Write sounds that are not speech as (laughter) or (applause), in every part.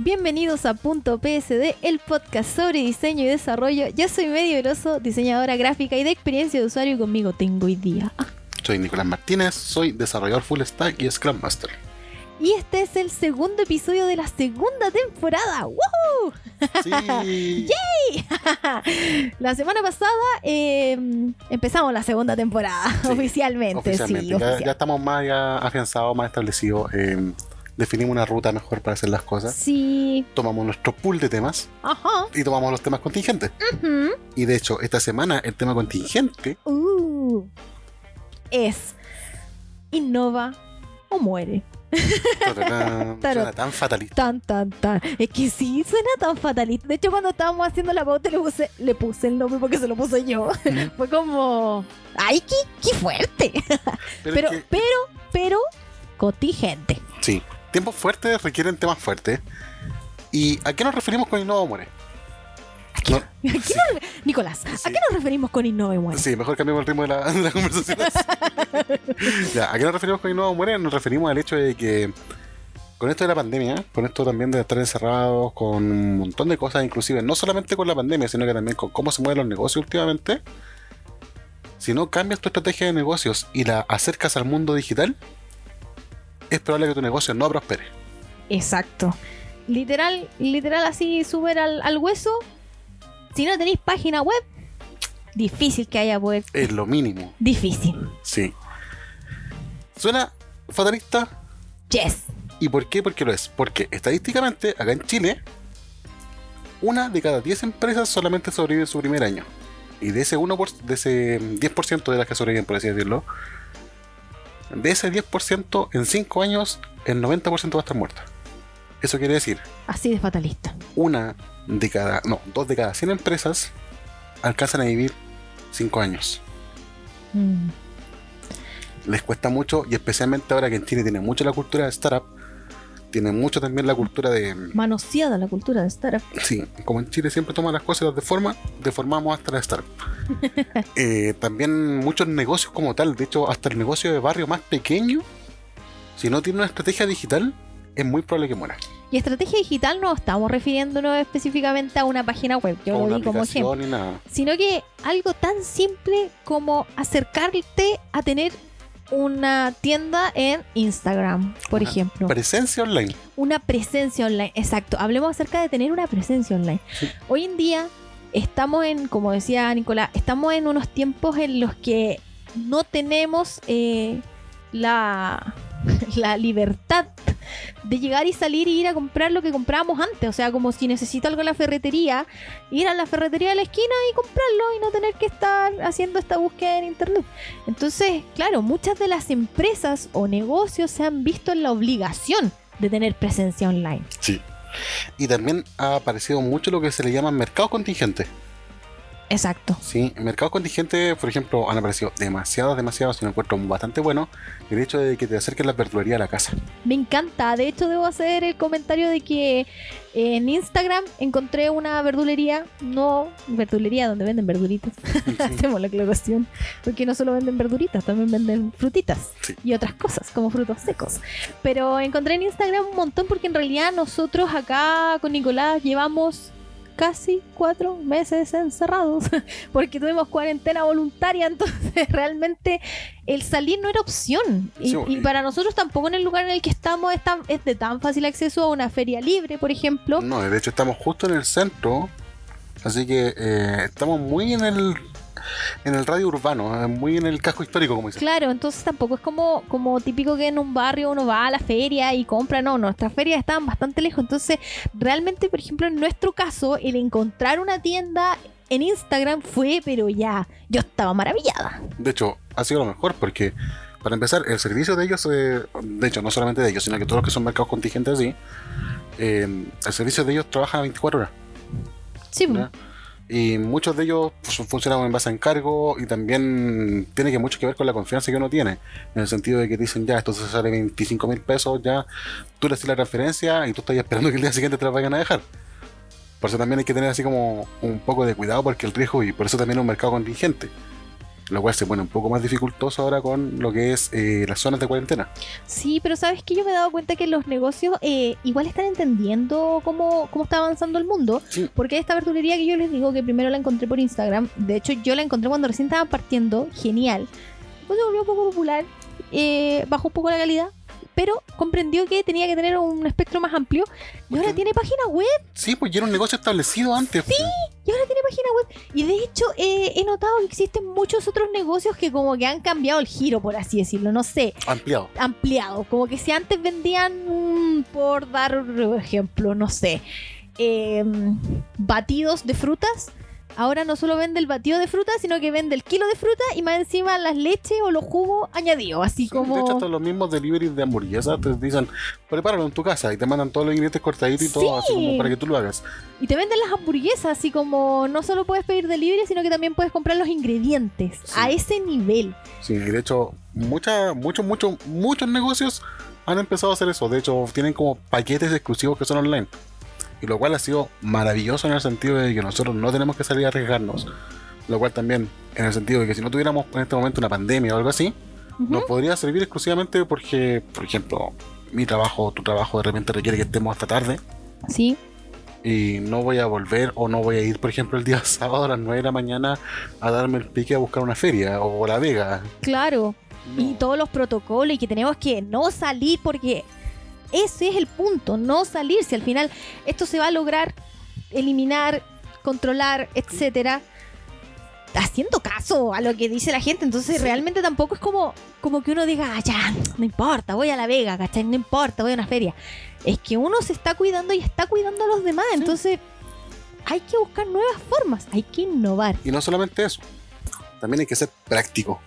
Bienvenidos a Punto PSD, el podcast sobre diseño y desarrollo. Yo soy Medio Veloso, diseñadora gráfica y de experiencia de usuario y conmigo tengo hoy día. Soy Nicolás Martínez, soy desarrollador full stack y Scrum Master. Y este es el segundo episodio de la segunda temporada. Sí. (laughs) ¡Yay! (laughs) la semana pasada eh, empezamos la segunda temporada, (laughs) Sí, oficialmente. Oficialmente, Sí, ya, oficial. ya estamos más ya afianzados, más establecidos. eh, definimos una ruta mejor para hacer las cosas. Sí, Tomamos nuestro pool de temas ajá. y tomamos los temas contingentes. ujú. Y de hecho, esta semana el tema contingente Uh, es innova o muere. Tararán, Tarot. suena tan fatalista. Tan, tan, tan. Es que sí, suena tan fatalista. De hecho, cuando estábamos haciendo la pauta, le puse, le puse el nombre porque se lo puse yo. Fue como. ¡Ay, qué, qué fuerte! Pero, Pero, que, pero, pero, contingente. sí, tiempos fuertes requieren temas fuertes. ¿Y a qué nos referimos con Innova Muere? No, ¿A qué sí. nos Nicolás, ¿a Sí. qué nos referimos con innova y muere? Sí, mejor cambiemos el ritmo de la, de la conversación. (laughs) ya, ¿A qué nos referimos con Innova Muere? Nos referimos al hecho de que con esto de la pandemia, con esto también de estar encerrados, con un montón de cosas, inclusive no solamente con la pandemia, sino que también con cómo se mueven los negocios últimamente, si no cambias tu estrategia de negocios y la acercas al mundo digital, es probable que tu negocio no prospere. Exacto. Literal, literal así, súper al, al hueso. Si no tenéis página web, difícil que haya web. Es lo mínimo, Difícil. sí. ¿Suena fatalista? Yes. ¿Y por qué? Porque lo es. Porque estadísticamente, acá en Chile, una de cada 10 empresas solamente sobrevive en su primer año. Y de ese 1 por- de ese 10% de las que sobreviven, por así decirlo, de ese 10%, en 5 años, el 90% va a estar muerta. Eso quiere decir, Así de fatalista. una de cada, no, dos de cada 100 empresas alcanzan a vivir 5 años. Mm. les cuesta mucho y especialmente ahora que en Chile tiene mucho la cultura de startup, tiene mucho también la cultura de, Manoseada la cultura de startup. sí, como en Chile siempre toman las cosas y las deforma, deformamos hasta la startup. (laughs) Eh, también muchos negocios como tal, de hecho hasta el negocio de barrio más pequeño, si no tiene una estrategia digital, es muy probable que muera. Y estrategia digital no estamos refiriéndonos específicamente a una página web, yo o lo una di como ejemplo, ni nada. sino que algo tan simple como acercarte a tener una tienda en Instagram, por Una ejemplo. Presencia online. Una presencia online, exacto. Hablemos acerca de tener una presencia online. Sí. Hoy en día estamos en, como decía Nicolás, estamos en unos tiempos en los que no tenemos eh, la, (laughs) la libertad de llegar y salir y ir a comprar lo que comprábamos antes. O sea, como si necesito algo en la ferretería, ir a la ferretería de la esquina y comprarlo y no tener que estar haciendo esta búsqueda en internet. Entonces, claro, muchas de las empresas o negocios se han visto en la obligación de tener presencia online. Sí. Y también ha aparecido mucho lo que se le llama mercado contingente. Exacto. Sí, en mercados contingentes, por ejemplo, han aparecido demasiados, y me encuentro bastante bueno el hecho de que te acerquen las verdulerías a la casa. Me encanta. De hecho, debo hacer el comentario de que en Instagram encontré una verdulería, no verdulería donde venden verduritas. (laughs) Hacemos la aclaración. Porque no solo venden verduritas, también venden frutitas Sí. y otras cosas, como frutos secos. Pero encontré en Instagram un montón porque en realidad nosotros acá con Nicolás llevamos casi cuatro meses encerrados (laughs) porque tuvimos cuarentena voluntaria (laughs) entonces realmente el salir no era opción. Y, Sí, y y- para nosotros tampoco en el lugar en el que estamos es, tan- es de tan fácil acceso a una feria libre por ejemplo. No, de hecho estamos justo en el centro, así que eh, estamos muy en el en el radio urbano, eh, muy en el casco histórico, como dicen. Claro, entonces tampoco es como, como típico que en un barrio uno va a la feria y compra, no, nuestras ferias estaban bastante lejos, entonces realmente, por ejemplo, en nuestro caso, el encontrar una tienda en Instagram fue, pero ya, yo estaba maravillada. De hecho, ha sido lo mejor porque, para empezar, el servicio de ellos, eh, de hecho, no solamente de ellos, sino que todos los que son mercados contingentes así, eh, el servicio de ellos trabaja 24 horas. Sí, ¿ya? Y muchos de ellos pues, funcionan en base a encargo y también tiene que mucho que ver con la confianza que uno tiene. En el sentido de que dicen, ya, esto se sale 25 mil pesos, ya, tú le haces la transferencia y tú estás esperando que el día siguiente te la vayan a dejar. Por eso también hay que tener así como un poco de cuidado porque el riesgo y por eso también es un mercado contingente. Lo cual se pone un poco más dificultoso ahora con lo que es eh, las zonas de cuarentena. Sí, pero sabes que yo me he dado cuenta que los negocios eh, igual están entendiendo cómo, cómo está avanzando el mundo. Sí. Porque esta verdulería que yo les digo que primero la encontré por Instagram, de hecho yo la encontré cuando recién estaban partiendo, genial. Pues se volvió un poco popular, eh, bajó un poco la calidad, pero comprendió que tenía que tener un espectro más amplio y ahora tiene página web. Sí, pues ya era un negocio establecido antes. Sí. Y ahora tiene página web. Y de hecho, eh, he notado que existen muchos otros negocios que como que han cambiado el giro, por así decirlo. No sé, Ampliado. ampliado. Como que si antes vendían, por dar un ejemplo, no sé, em, batidos de frutas. Ahora no solo vende el batido de fruta, sino que vende el kilo de fruta y más encima las leches o los jugos añadidos. Así Sí, De hecho, como... hasta los mismos deliveries de hamburguesas te dicen, prepáralo en tu casa y te mandan todos los ingredientes cortaditos y todo, así Sí. como para que tú lo hagas. Y te venden las hamburguesas, así como no solo puedes pedir delivery, sino que también puedes comprar los ingredientes. Sí. A ese nivel. Sí, de hecho, mucha, muchos, muchos, muchos negocios han empezado a hacer eso. De hecho, tienen como paquetes exclusivos que son online. Y lo cual ha sido maravilloso en el sentido de que nosotros no tenemos que salir a arriesgarnos. Lo cual también, en el sentido de que si no tuviéramos en este momento una pandemia o algo así, nos podría servir exclusivamente porque, por ejemplo, mi trabajo, tu trabajo de repente requiere que estemos hasta tarde. Sí. y no voy a volver o no voy a ir, por ejemplo, el día (laughs) sábado a las 9 de la mañana a darme el pique a buscar una feria o La Vega. Claro. Y todos los protocolos y que tenemos que no salir porque ese es el punto, no salir. Si al final esto se va a lograr eliminar, controlar, etcétera, haciendo caso a lo que dice la gente. Entonces Sí. realmente tampoco es como, como que uno diga, "Ah, ya, no importa, voy a La Vega, ¿cachai? No importa, voy a una feria. Es que uno se está cuidando y está cuidando a los demás. Entonces hay que buscar nuevas formas, hay que innovar. Y no solamente eso, también hay que ser práctico.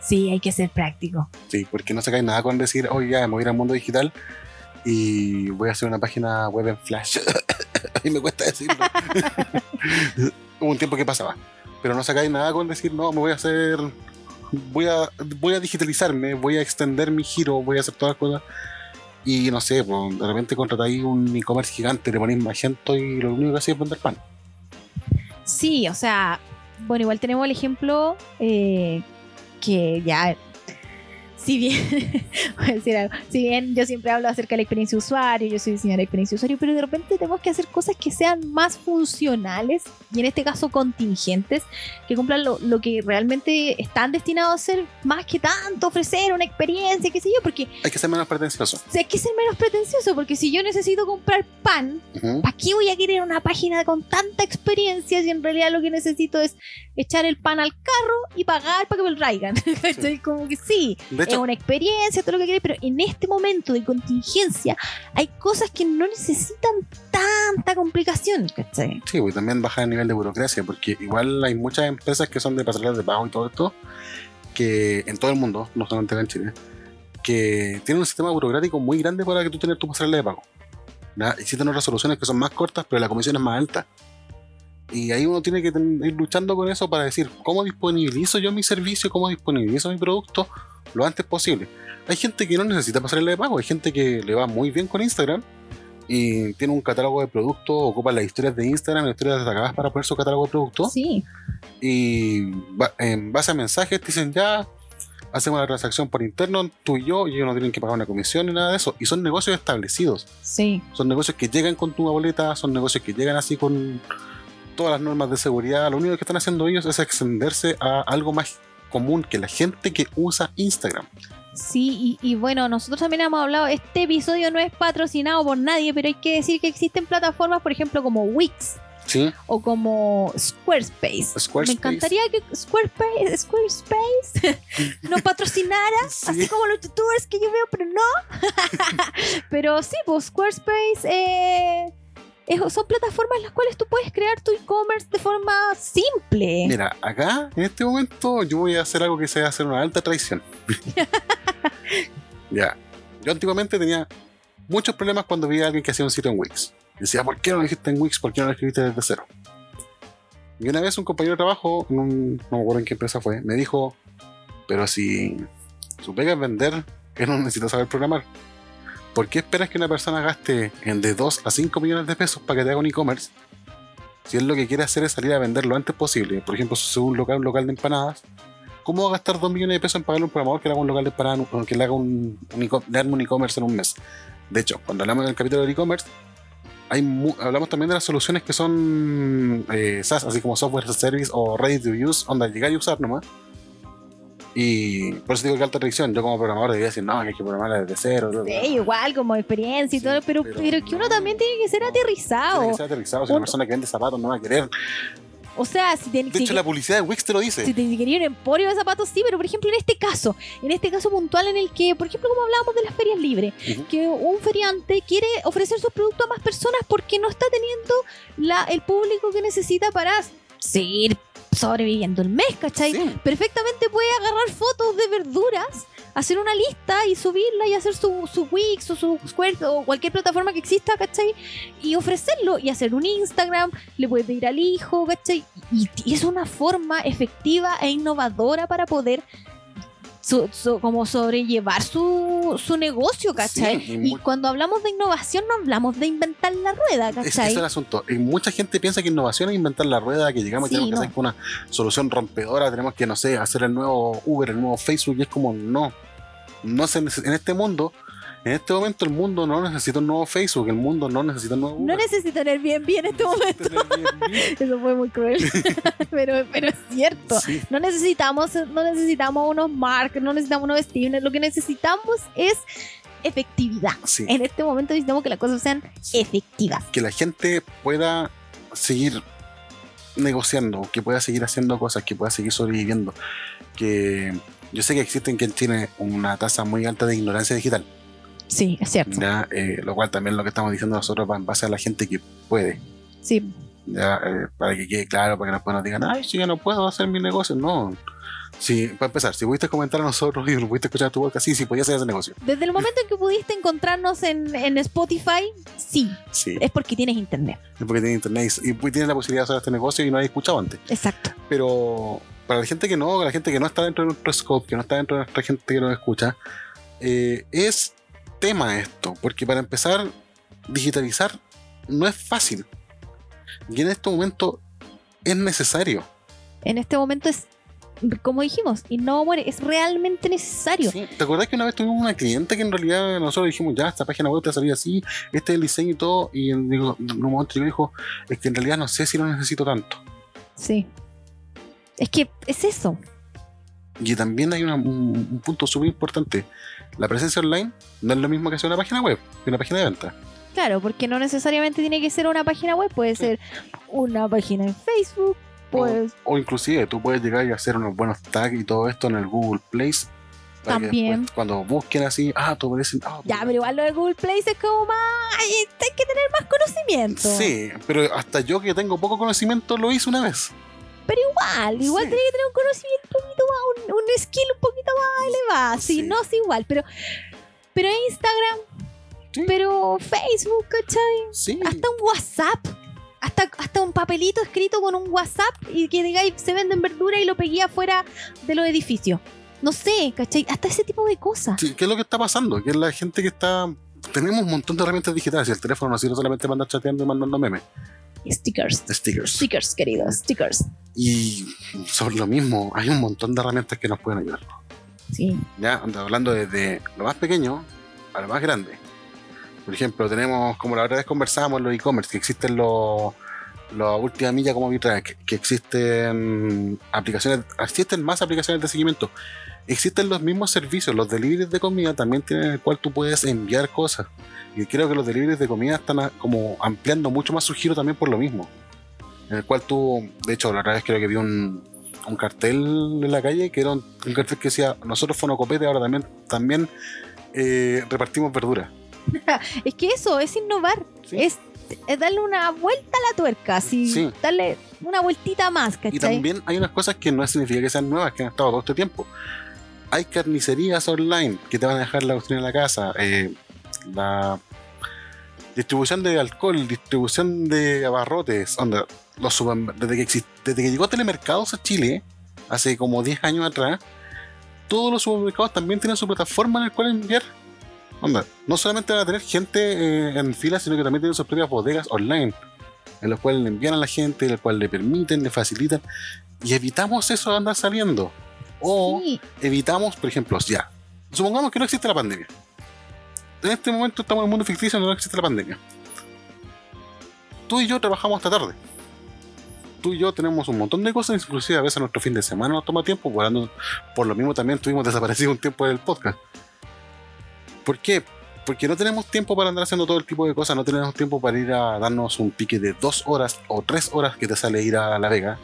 Sí, hay que ser práctico. Sí, porque no se cae nada con decir, oye, ya me voy a ir al mundo digital y voy a hacer una página web en Flash. (laughs) a mí me cuesta decirlo. (laughs) Hubo un tiempo que pasaba. Pero no sacáis nada con decir, no, me voy a hacer. Voy a, voy a digitalizarme, voy a extender mi giro, voy a hacer todas las cosas. Y no sé, pues, de repente contratáis un e-commerce gigante, le ponéis magento y lo único que hacéis es vender pan. Sí, o sea, bueno, igual tenemos el ejemplo eh, que ya, si bien, (laughs) voy a decir algo, si bien yo siempre hablo acerca de la experiencia de usuario, yo soy diseñadora de experiencia de usuario, pero de repente tenemos que hacer cosas que sean más funcionales y en este caso contingentes, que cumplan lo, lo que realmente están destinados a hacer más que tanto, ofrecer una experiencia, qué sé yo, porque Hay que ser menos pretencioso. hay que ser menos pretencioso, porque si yo necesito comprar pan, Ujú. ¿Para qué voy a querer una página con tanta experiencia si en realidad lo que necesito es echar el pan al carro y pagar para que me lo traigan? (laughs) Como que sí, De es hecho, una experiencia, todo lo que quieras, pero en este momento de contingencia hay cosas que no necesitan tanta complicación, ¿cachai? Sí, y también baja el nivel de burocracia, porque igual hay muchas empresas que son de pasarelas de pago y todo esto, que en todo el mundo, no solamente acá en Chile, que tienen un sistema burocrático muy grande para que tú tengas tu pasarela de pago. Existen otras soluciones que son más cortas, pero la comisión es más alta. Y ahí uno tiene que ir luchando con eso para decir cómo disponibilizo yo mi servicio, cómo disponibilizo mi producto lo antes posible. Hay gente que no necesita pasarela de pago, hay gente que le va muy bien con Instagram y tiene un catálogo de productos, ocupa las historias de Instagram, las historias destacadas para poner su catálogo de productos. Sí, y en base a mensajes te dicen ya hacemos la transacción por interno tú y yo y ellos no tienen que pagar una comisión ni nada de eso y son negocios establecidos. Sí, son negocios que llegan con tu boleta son negocios que llegan así con todas las normas de seguridad lo único que están haciendo ellos es extenderse a algo más común que la gente que usa Instagram sí, y, y bueno, nosotros también hemos hablado, este episodio no es patrocinado por nadie, pero hay que decir que existen plataformas, por ejemplo, como Wix, ¿sí? o como Squarespace. Squarespace. Me encantaría que Squarespace, Squarespace (laughs) nos patrocinara, Sí. así como los youtubers que yo veo, pero no. (laughs) pero sí, pues Squarespace eh, es- son plataformas en las cuales tú puedes crear tu e-commerce de forma simple. Mira, acá en este momento yo voy a hacer algo que sea hacer una alta traición. (laughs) ya. Yo antiguamente tenía muchos problemas cuando veía a alguien que hacía un sitio en Wix. Decía, ¿por qué no lo hiciste en Wix? ¿Por qué no lo escribiste desde cero? Y una vez un compañero de trabajo, en un- no me acuerdo en qué empresa fue, me dijo, pero si su pega es vender, él no necesita saber programar. ¿Por qué esperas que una persona gaste en de 2 a 5 millones de pesos para que te haga un e-commerce? Si él lo que quiere hacer es salir a vender lo antes posible, por ejemplo, si es un local, un local de empanadas, ¿cómo va a gastar 2 millones de pesos en pagarle a un programador que le haga un local de empanadas, que haga un, e-commerce en un mes? De hecho, cuando hablamos del capítulo del e-commerce, hablamos también de las soluciones que son eh, SaaS, así como software as a service o ready to use, onda, llegar y usar nomás. Y por eso digo que alta tradición, yo como programador debería decir, no, que hay que programar desde cero. Sí, bla". igual, como experiencia y Sí, todo, pero, pero pero, que uno no. también tiene que ser aterrizado. Tiene que ser aterrizado, si una persona que vende zapatos no va a querer. O sea, si, te, De si- hecho, la publicidad de Wix te lo dice. si te quería un emporio de zapatos, sí, pero por ejemplo en este caso, en este caso puntual en el que, por ejemplo, como hablábamos de las ferias libres, que un feriante quiere ofrecer sus productos a más personas porque no está teniendo la, el público que necesita para seguir sobreviviendo el mes, ¿cachai? Sí. Perfectamente puede agarrar fotos de verduras, hacer una lista y subirla y hacer su, su Wix o su Square o cualquier plataforma que exista, ¿cachai? Y ofrecerlo y hacer un Instagram, le puede pedir al hijo, ¿cachai? Y, y es una forma efectiva e innovadora para poder so- como sobrellevar su, su negocio, ¿cachai? Sí, y cuando hablamos de innovación no hablamos de inventar la rueda, Es, ese ¿cachai? es el asunto. Y mucha gente piensa que innovación es inventar la rueda, que llegamos Sí, y tenemos que hacer una solución rompedora, tenemos que, no sé, hacer el nuevo Uber, el nuevo Facebook, y es como, no. No neces- en este mundo, en este momento el mundo no necesita un nuevo Facebook, el mundo no necesita un nuevo No Uber. necesito tener bien bien en este momento. Necesita (laughs) Eso fue muy cruel. (laughs) pero, pero es cierto. Sí, No necesitamos, no necesitamos unos Mark, no necesitamos unos Steven. Lo que necesitamos es efectividad. sí. En este momento necesitamos que las cosas sean efectivas. que la gente pueda seguir negociando, que pueda seguir haciendo cosas, que pueda seguir sobreviviendo. Que yo sé que existe que tiene una tasa muy alta de ignorancia digital, Sí, es cierto. ¿ya? Eh, lo cual también lo que estamos diciendo nosotros va en base a la gente que puede. Sí. ¿ya? Eh, para que quede claro, para que después nos digan, ay, si yo no puedo hacer mi negocio. No. Si, para empezar, si pudiste comentar a nosotros y pudiste escuchar tu podcast, sí, sí, podías hacer ese negocio. Desde el momento en que pudiste encontrarnos en, en Spotify, sí, Sí, es porque tienes internet. es porque tiene internet y, y tienes la posibilidad de hacer este negocio y no habéis escuchado antes. Exacto. pero para la gente que no, la gente que no está dentro de nuestro scope, que no está dentro de nuestra gente que nos escucha, eh, es tema esto, porque para empezar, digitalizar no es fácil. Y en este momento es necesario. En este momento es, como dijimos, y no muere, es realmente necesario. ¿sí? ¿Te acordás que una vez tuvimos una cliente que en realidad nosotros dijimos, ya, esta página web te salía así, este es el diseño y todo, y en, digo, en un momento yo dijo, es que en realidad no sé si lo necesito tanto. Sí. Es que es eso. Y también hay una- un, un punto súper importante. La presencia online no es lo mismo que hacer una página web, que una página de venta. Claro, porque no necesariamente tiene que ser una página web, puede ser una página en Facebook, pues O inclusive tú puedes llegar y hacer unos buenos tags y todo esto en el Google Place. También. cuando busquen así, ah, tú aparecen. Ah, ya, pero igual lo de Google Place es como más, ay, hay que tener más conocimiento. Sí, pero hasta yo que tengo poco conocimiento lo hice una vez. Pero igual, igual Sí. tiene que tener un conocimiento un poquito más, un, un skill un poquito más elevado. Sí, Sí. no es igual, pero, pero Instagram, Sí. pero Facebook, ¿cachai? Hasta un WhatsApp. Hasta, hasta un papelito escrito con un WhatsApp y que digáis se venden verduras y lo pegué afuera de los edificios. No sé, ¿cachai? Hasta ese tipo de cosas. Sí, ¿Qué es lo que está pasando? Que la gente que está. Tenemos un montón de herramientas digitales y el teléfono no sirve solamente para andar chateando y mandando memes, Stickers. stickers. Stickers, queridos, stickers. Y sobre lo mismo, hay un montón de herramientas que nos pueden ayudar. Sí. Ya, ando hablando desde lo más pequeño a lo más grande. Por ejemplo, tenemos, como la otra vez conversábamos, los e-commerce, que existen los la última milla como Bitrack, que existen aplicaciones, existen más aplicaciones de seguimiento. Existen los mismos servicios, los deliveries de comida también tienen el cual tú puedes enviar cosas. Y creo que los deliveries de comida están a- como ampliando mucho más su giro también por lo mismo. En el cual tú, de hecho, la otra vez creo que vi un, un cartel en la calle que era un, un cartel que decía nosotros Fonocopete ahora también también eh, repartimos verduras (laughs) Es que eso es innovar. Sí. Es, es darle una vuelta a la tuerca, así. Sí. Darle una vueltita más, ¿cachai? y también hay unas cosas que no significa que sean nuevas que han estado todo este tiempo hay carnicerías online que te van a dejar la cuestión en la casa eh, la distribución de alcohol distribución de abarrotes onda, los desde que exist- desde que llegó Telemercados a Chile hace como 10 años atrás todos los supermercados también tienen su plataforma en la cual enviar Onda, no solamente van a tener gente eh, en fila, sino que también tienen sus propias bodegas online. en los cuales le envían a la gente, en los cuales le permiten, le facilitan, y evitamos eso de andar saliendo. O Sí, evitamos, por ejemplo, ya, supongamos que no existe la pandemia. En este momento estamos en un mundo ficticio donde no existe la pandemia. Tú y yo trabajamos hasta tarde. Tú y yo tenemos un montón de cosas, inclusive a veces nuestro fin de semana nos toma tiempo, por, ando- por lo mismo también estuvimos desaparecidos un tiempo del podcast. ¿Por qué? Porque no tenemos tiempo para andar haciendo todo el tipo de cosas, no tenemos tiempo para ir a darnos un pique de dos horas o tres horas que te sale ir a La Vega,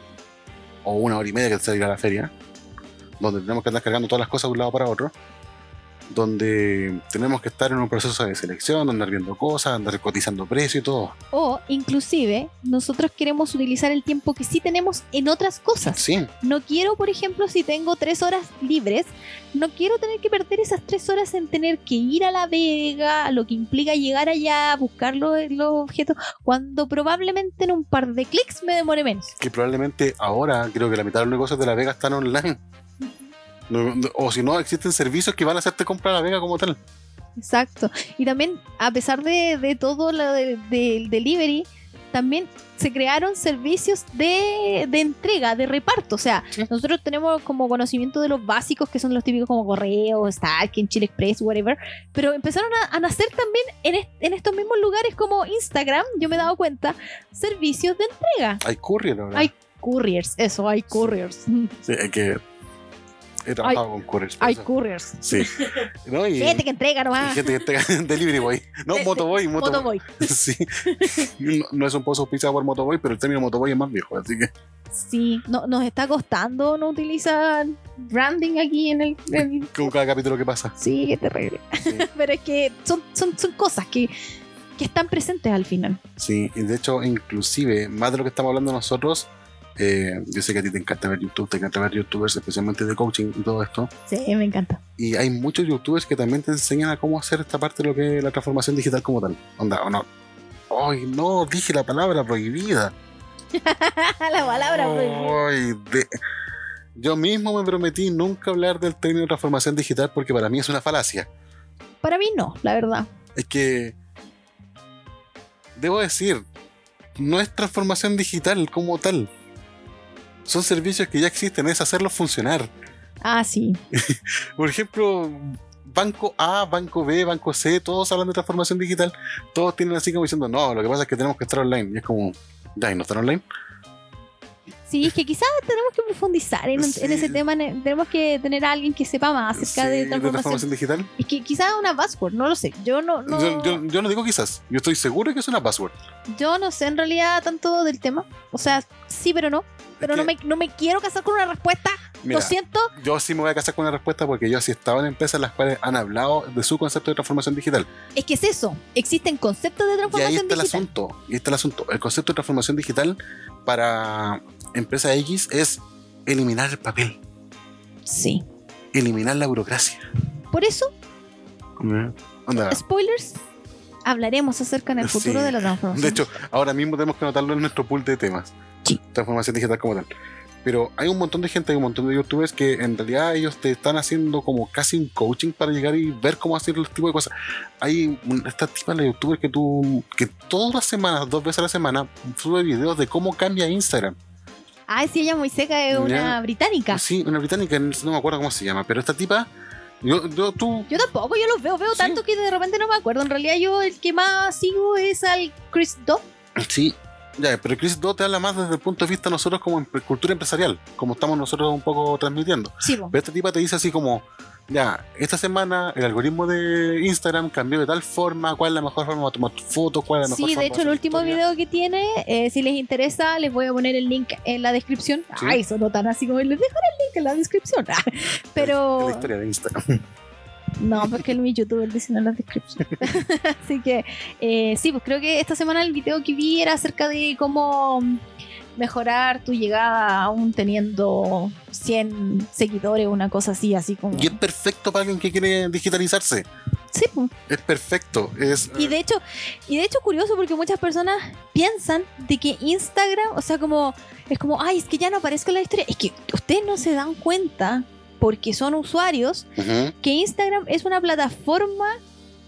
o una hora y media que te sale ir a la feria, donde tenemos que andar cargando todas las cosas de un lado para otro, donde tenemos que estar en un proceso de selección, andar viendo cosas, andar cotizando precios y todo. O inclusive nosotros queremos utilizar el tiempo que sí tenemos en otras cosas. Sí, No quiero, por ejemplo, si tengo tres horas libres, no quiero tener que perder esas tres horas en tener que ir a La Vega, lo que implica llegar allá, buscar los, los objetos, cuando probablemente en un par de clics me demore menos. que probablemente ahora creo que la mitad de los negocios de La Vega están online. No- no- o si no, existen servicios que van a hacerte comprar La Vega como tal. Exacto. Y también, a pesar de, de todo lo de- del delivery, también se crearon servicios de, de entrega, de reparto. O sea, Sí. nosotros tenemos como conocimiento de los básicos, que son los típicos como Correo, Stark, Chile Express, whatever. Pero empezaron a, a nacer también en, est- en estos mismos lugares como Instagram, yo me he dado cuenta, servicios de entrega. Hay courier ahora. Hay couriers, eso, hay couriers. Sí, es que he trabajado con couriers. Hay couriers. Sí. (laughs) ¿No? Y, Gente que entrega y nomás. gente que tenga (laughs) delivery boy. No, De- motoboy, motoboy. Motoboy. (laughs) Sí. No, no es un pozo auspiciado por motoboy, pero el término motoboy es más viejo, así que Sí, no, nos está costando no utilizar branding aquí en el... en- con cada capítulo que pasa. Sí, qué terrible. Sí. Pero es que son, son, son cosas que, que están presentes al final. Sí, y de hecho, inclusive, más de lo que estamos hablando nosotros, eh, yo sé que a ti te encanta ver YouTube, te encanta ver youtubers, especialmente de coaching y todo esto. Sí, me encanta. Y hay muchos youtubers que también te enseñan a cómo hacer esta parte de lo que es la transformación digital como tal. Onda, o no. Ay, no, dije la palabra prohibida. (laughs) La palabra prohibida. Ay, de- Yo mismo me prometí nunca hablar del término transformación digital porque para mí es una falacia. Para mí no, la verdad. Es que. Debo decir, no es transformación digital como tal. Son servicios que ya existen, es hacerlos funcionar. Ah, sí. (laughs) Por ejemplo, Banco A, Banco B, Banco C, todos hablan de transformación digital. Todos tienen así como diciendo, no, lo que pasa es que tenemos que estar online. Y es como, ya, ¿y no están online? Sí, es que quizás tenemos que profundizar en, Sí. en ese tema. ne- Tenemos que tener a alguien que sepa más acerca Sí, de transformación. digital. Es que quizás una buzzword, no lo sé. Yo no, no, Yo, yo- yo no digo quizás, yo estoy seguro que es una password. yo no sé en realidad tanto del tema. O sea, sí, pero no. Pero Es no, me, no me quiero casar con una respuesta. Mira, Lo siento. yo sí me voy a casar con una respuesta porque yo sí he estado en empresas en las cuales han hablado de su concepto de transformación digital. Es que es eso. Existen conceptos de Y ahí transformación está el digital. asunto. Y está el asunto. El concepto de transformación digital para empresa X es eliminar el papel, Sí. eliminar la burocracia. Por eso, Onda, spoilers, hablaremos acerca en el futuro Sí. de la transformación. de hecho, ahora mismo tenemos que anotarlo en nuestro pool de temas. Sí. Transformación digital como tal. Pero hay un montón de gente, hay un montón de youtubers que en realidad ellos te están haciendo como casi un coaching para llegar y ver cómo hacer los tipos de cosas. Hay esta tipa de youtuber que tú, que todas las semanas, dos veces a la semana, sube videos de cómo cambia Instagram. Ay, sí, ella muy seca, es una británica. Sí, una británica, no me acuerdo cómo se llama, pero esta tipa, yo, yo tú, Yo tampoco, yo los veo, veo Sí. tanto que de repente no me acuerdo. En realidad yo el que más sigo es al Chris Do. sí, ya, pero Chris Do te habla más desde el punto de vista de nosotros como cultura empresarial, como estamos nosotros un poco transmitiendo. Sí. Pero esta tipa te dice así como, ya, esta semana el algoritmo de Instagram cambió de tal forma, cuál es la mejor forma de tomar fotos, cuál es la mejor Sí, forma de hecho el último historia. video que tiene, eh, si les interesa, les voy a poner el link en la descripción. Sí. Ay, sonó tan así como les dejo el link en la descripción. (laughs) De Pero la historia de Instagram. No, porque el mi youtuber dice en la descripción. (laughs) así que eh, sí, pues creo que esta semana el video que vi era acerca de cómo mejorar tu llegada aún teniendo 100 seguidores, una cosa así, así como... Y es perfecto para alguien que quiere digitalizarse. Sí, pues. Es perfecto. Es, Y de hecho, y de hecho curioso porque muchas personas piensan de que Instagram, o sea, como es como, ay, es que ya no aparezco en la historia. Es que ustedes no se dan cuenta porque son usuarios que Instagram es una plataforma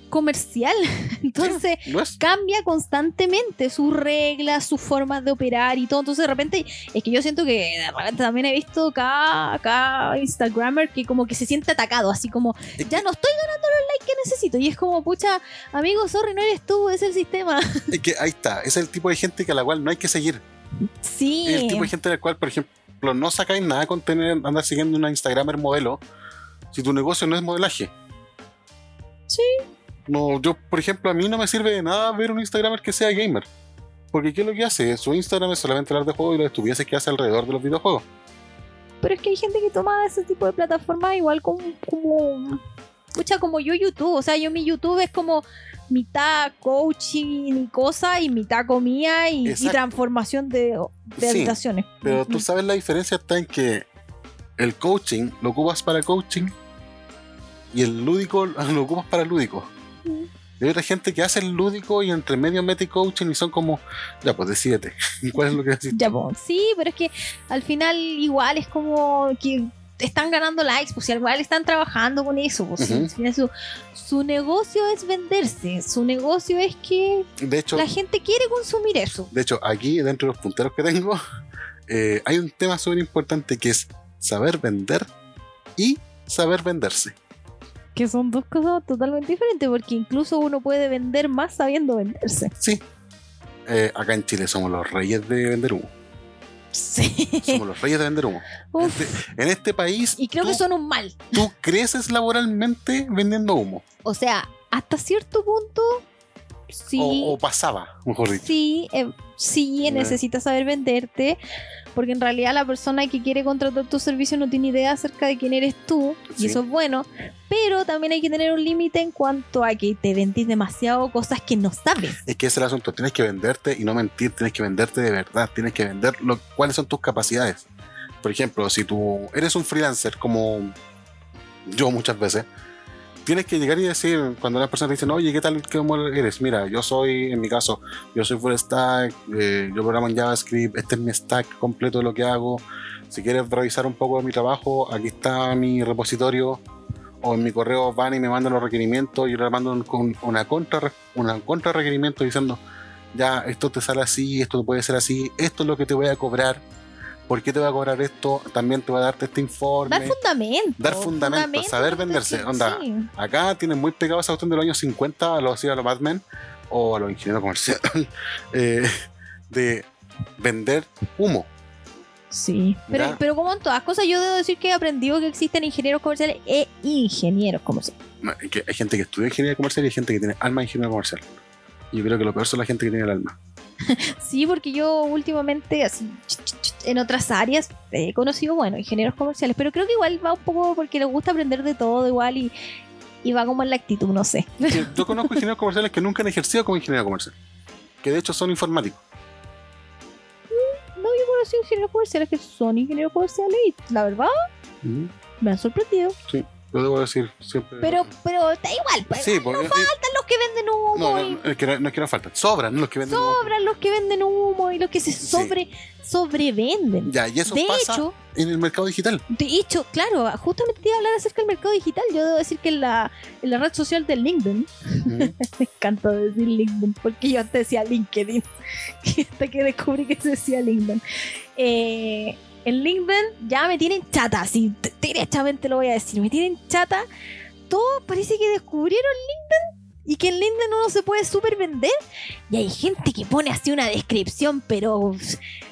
comercial. (laughs) Entonces, cambia constantemente sus reglas, sus formas de operar y todo. Entonces, de repente, es que yo siento que de repente también he visto acá, acá Instagramer que como que se siente atacado, así como, ya no estoy ganando los likes que necesito. Y es como, pucha, amigo, sorry, no eres tú, es el sistema. Es que ahí está. Es el tipo de gente que a la cual no hay que seguir. Sí. Es el tipo de gente a la cual, por ejemplo, no sacáis nada con tener, andar siguiendo una Instagramer modelo si tu negocio no es modelaje. Sí. No, yo, por ejemplo, a mí no me sirve de nada ver un Instagramer que sea gamer. Porque ¿qué es lo que hace? Su Instagram es solamente hablar de juegos y las estupideces que hace alrededor de los videojuegos. Pero es que hay gente que toma ese tipo de plataformas igual como, como pucha, como yo YouTube. O sea, yo mi YouTube es como mitad coaching y cosa y mitad comida y, transformación de, de Sí, habitaciones. Pero tú sabes la diferencia está en que el coaching lo ocupas para coaching y el lúdico (laughs) lo ocupas para lúdico. Mm. Y hay otra gente que hace el lúdico y entre medio mete coaching y son como, ya pues decídete, (laughs) ¿cuál es lo que decís? Ya, po. sí, pero es que al final igual es como que están ganando likes, pues si igual están trabajando con eso, pues al final su, su negocio es venderse, su negocio es que De hecho, la gente quiere consumir eso. de hecho, aquí dentro de los punteros que tengo, eh, hay un tema súper importante que es saber vender y saber venderse. Que son dos cosas totalmente diferentes, porque incluso uno puede vender más sabiendo venderse. Sí. Eh, acá en Chile somos los reyes de vender humo. Sí. Somos los reyes de vender humo. Uf, Este- en este país, y creo tú, que son un mal. tú creces laboralmente vendiendo humo. O sea, hasta cierto punto, sí. O, o pasaba, mejor dicho. Sí, eh, sí, necesitas saber venderte, porque en realidad la persona que quiere contratar tu servicio no tiene idea acerca de quién eres tú, Sí. y eso es bueno, pero también hay que tener un límite en cuanto a que te vendís demasiado cosas que no sabes. Es que ese es el asunto. Tienes que venderte y no mentir. Tienes que venderte de verdad. Tienes que vender lo, cuáles son tus capacidades. Por ejemplo, si tú eres un freelancer, como yo muchas veces, tienes que llegar y decir, cuando las personas te dicen, oye, ¿qué tal cómo eres? Mira, yo soy, en mi caso, yo soy full stack, eh, yo programo en JavaScript, este es mi stack completo de lo que hago. Si quieres revisar un poco de mi trabajo, aquí está mi repositorio. O en mi correo van y me mandan los requerimientos y yo le mando un- con una contra, una contra requerimiento diciendo, ya, esto te sale así, esto puede ser así, esto es lo que te voy a cobrar. ¿Por qué te voy a cobrar esto? También te voy a darte este informe. Dar fundamento. Dar fundamento, saber venderse, onda. Sí. Acá tienen muy pegado esa cuestión de los años 50, a los así a los Batman o a los ingenieros comerciales, (laughs) eh, de vender humo. Sí, pero, pero como en todas cosas, yo debo decir que he aprendido que existen ingenieros comerciales e ingenieros comerciales. Hay gente que estudia ingeniería comercial y hay gente que tiene alma de ingeniero comercial. Yo creo que lo peor son la gente que tiene el alma. (laughs) Sí, porque yo últimamente, así, en otras áreas, he conocido, bueno, ingenieros comerciales, pero creo que igual va un poco porque les gusta aprender de todo igual y, y va como en la actitud, no sé. (laughs) Yo conozco ingenieros comerciales que nunca han ejercido como ingeniero comercial. Que de hecho son informáticos. No, yo conocí ingenieros comerciales que son ingenieros comerciales y la verdad me han sorprendido. Lo debo decir siempre. Pero, pero da igual, pues, Sí, porque- faltan los que venden humo no, y no, es que no, no es que no faltan. Sobran los que venden. humo. sobran los que venden humo y los que se Sí. sobre sobrevenden. Ya, y eso de pasa hecho, en el mercado digital. De hecho, claro, justamente te iba a hablar acerca del mercado digital. Yo debo decir que en la, en la red social de LinkedIn, Ujú. (laughs) me encanta decir LinkedIn, porque yo antes decía LinkedIn, (laughs) hasta que descubrí que se decía LinkedIn. Eh, en LinkedIn ya me tienen chata, así d- derechamente lo voy a decir, me tienen chata. Todos parece que descubrieron LinkedIn y que en LinkedIn uno se puede super vender. Y hay gente que pone así una descripción, pero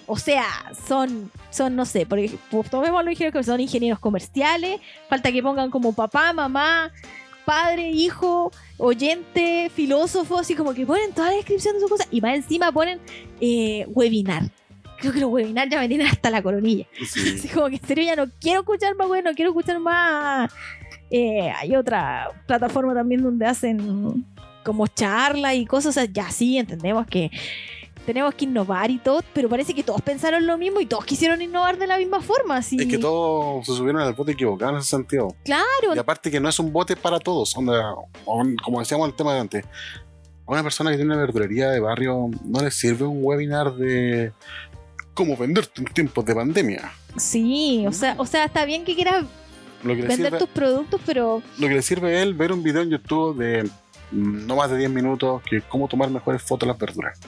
o sea, son, son no sé, por ejemplo, tomemos los ingenieros que son ingenieros comerciales, falta que pongan como papá, mamá, padre, hijo, oyente, filósofo, así como que ponen toda la descripción de sus cosas y más encima ponen eh, webinar. Creo que los webinars ya me tienen hasta la coronilla. Sí. (laughs) Así como que en serio ya no quiero escuchar más bueno, quiero escuchar más. Eh, hay otra plataforma también donde hacen como charlas y cosas. O sea, ya sí, entendemos que tenemos que innovar y todo, pero parece que todos pensaron lo mismo y todos quisieron innovar de la misma forma. Así. Es que todos se subieron al bote equivocado en ese sentido. Claro, Y aparte que no es un bote para todos. como decíamos en el tema de antes, a una persona que tiene una verdulería de barrio no le sirve un webinar de cómo venderte en tiempos de pandemia. sí, o sea, o sea, está bien que quieras Lo que le vender sirve, tus productos, pero lo que le sirve a él ver un video en YouTube de mm, no más de 10 minutos, que cómo tomar mejores fotos de las verduras.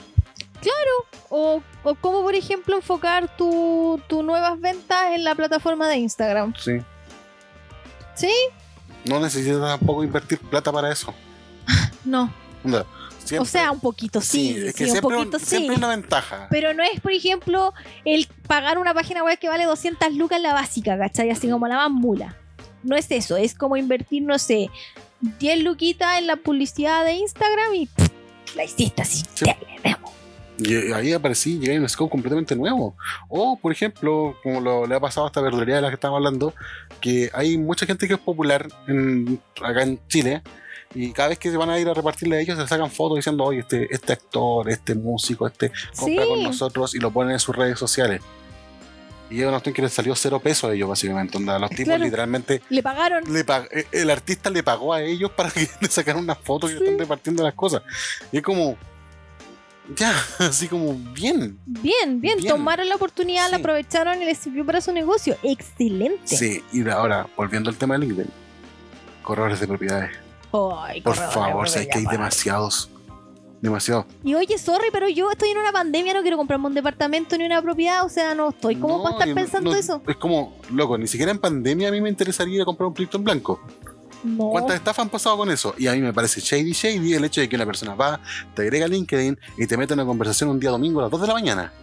O, o cómo, por ejemplo, enfocar tu, tu nuevas ventas en la plataforma de Instagram. Sí. ¿Sí? No necesitas tampoco invertir plata para eso. (laughs) No. O sea, un poquito sí, es sí, que un siempre, poquito un- sí. siempre una ventaja. Pero no es, por ejemplo, el pagar una página web que vale 200 lucas la básica, ¿cachai? Así como la más mula. No es eso, es como invertir, no sé, 10 luquitas en la publicidad de Instagram y pff, la hiciste así. Sí. ya. Y ahí aparecí, llegué a un scope completamente nuevo. O, por ejemplo, como lo, le ha pasado a esta verdulería de la que estamos hablando, que hay mucha gente que es popular en- acá en Chile. Y cada vez que se van a ir a repartirle a ellos, se sacan fotos diciendo, oye, este, este actor, este músico, este compra Sí. con nosotros y lo ponen en sus redes sociales. Y es una cuestión que les salió cero pesos a ellos, básicamente. Onda, los tipos Claro. literalmente, Le pagaron. le pag- eh, el artista le pagó a ellos para que (laughs) le sacaran unas fotos y Sí. están repartiendo las cosas. Y es como, ya, (laughs) así como, bien. Bien, bien, Bien. tomaron la oportunidad, la aprovecharon y les sirvió para su negocio. Excelente. Sí, y ahora, volviendo al tema de LinkedIn, corredores de propiedades. Ay, Por corredor, favor, sé que hay demasiados. Demasiado. Y oye, sorry, pero yo estoy en una pandemia, no quiero comprarme un departamento ni una propiedad, o sea, no estoy como No, para estar pensando no- eso. Es como, loco, ni siquiera en pandemia a mí me interesaría ir a comprar un proyecto en blanco. No. ¿Cuántas estafas han pasado con eso? Y a mí me parece shady, shady el hecho de que una persona va, te agrega a LinkedIn y te mete en una conversación un día domingo a las 2 de la mañana.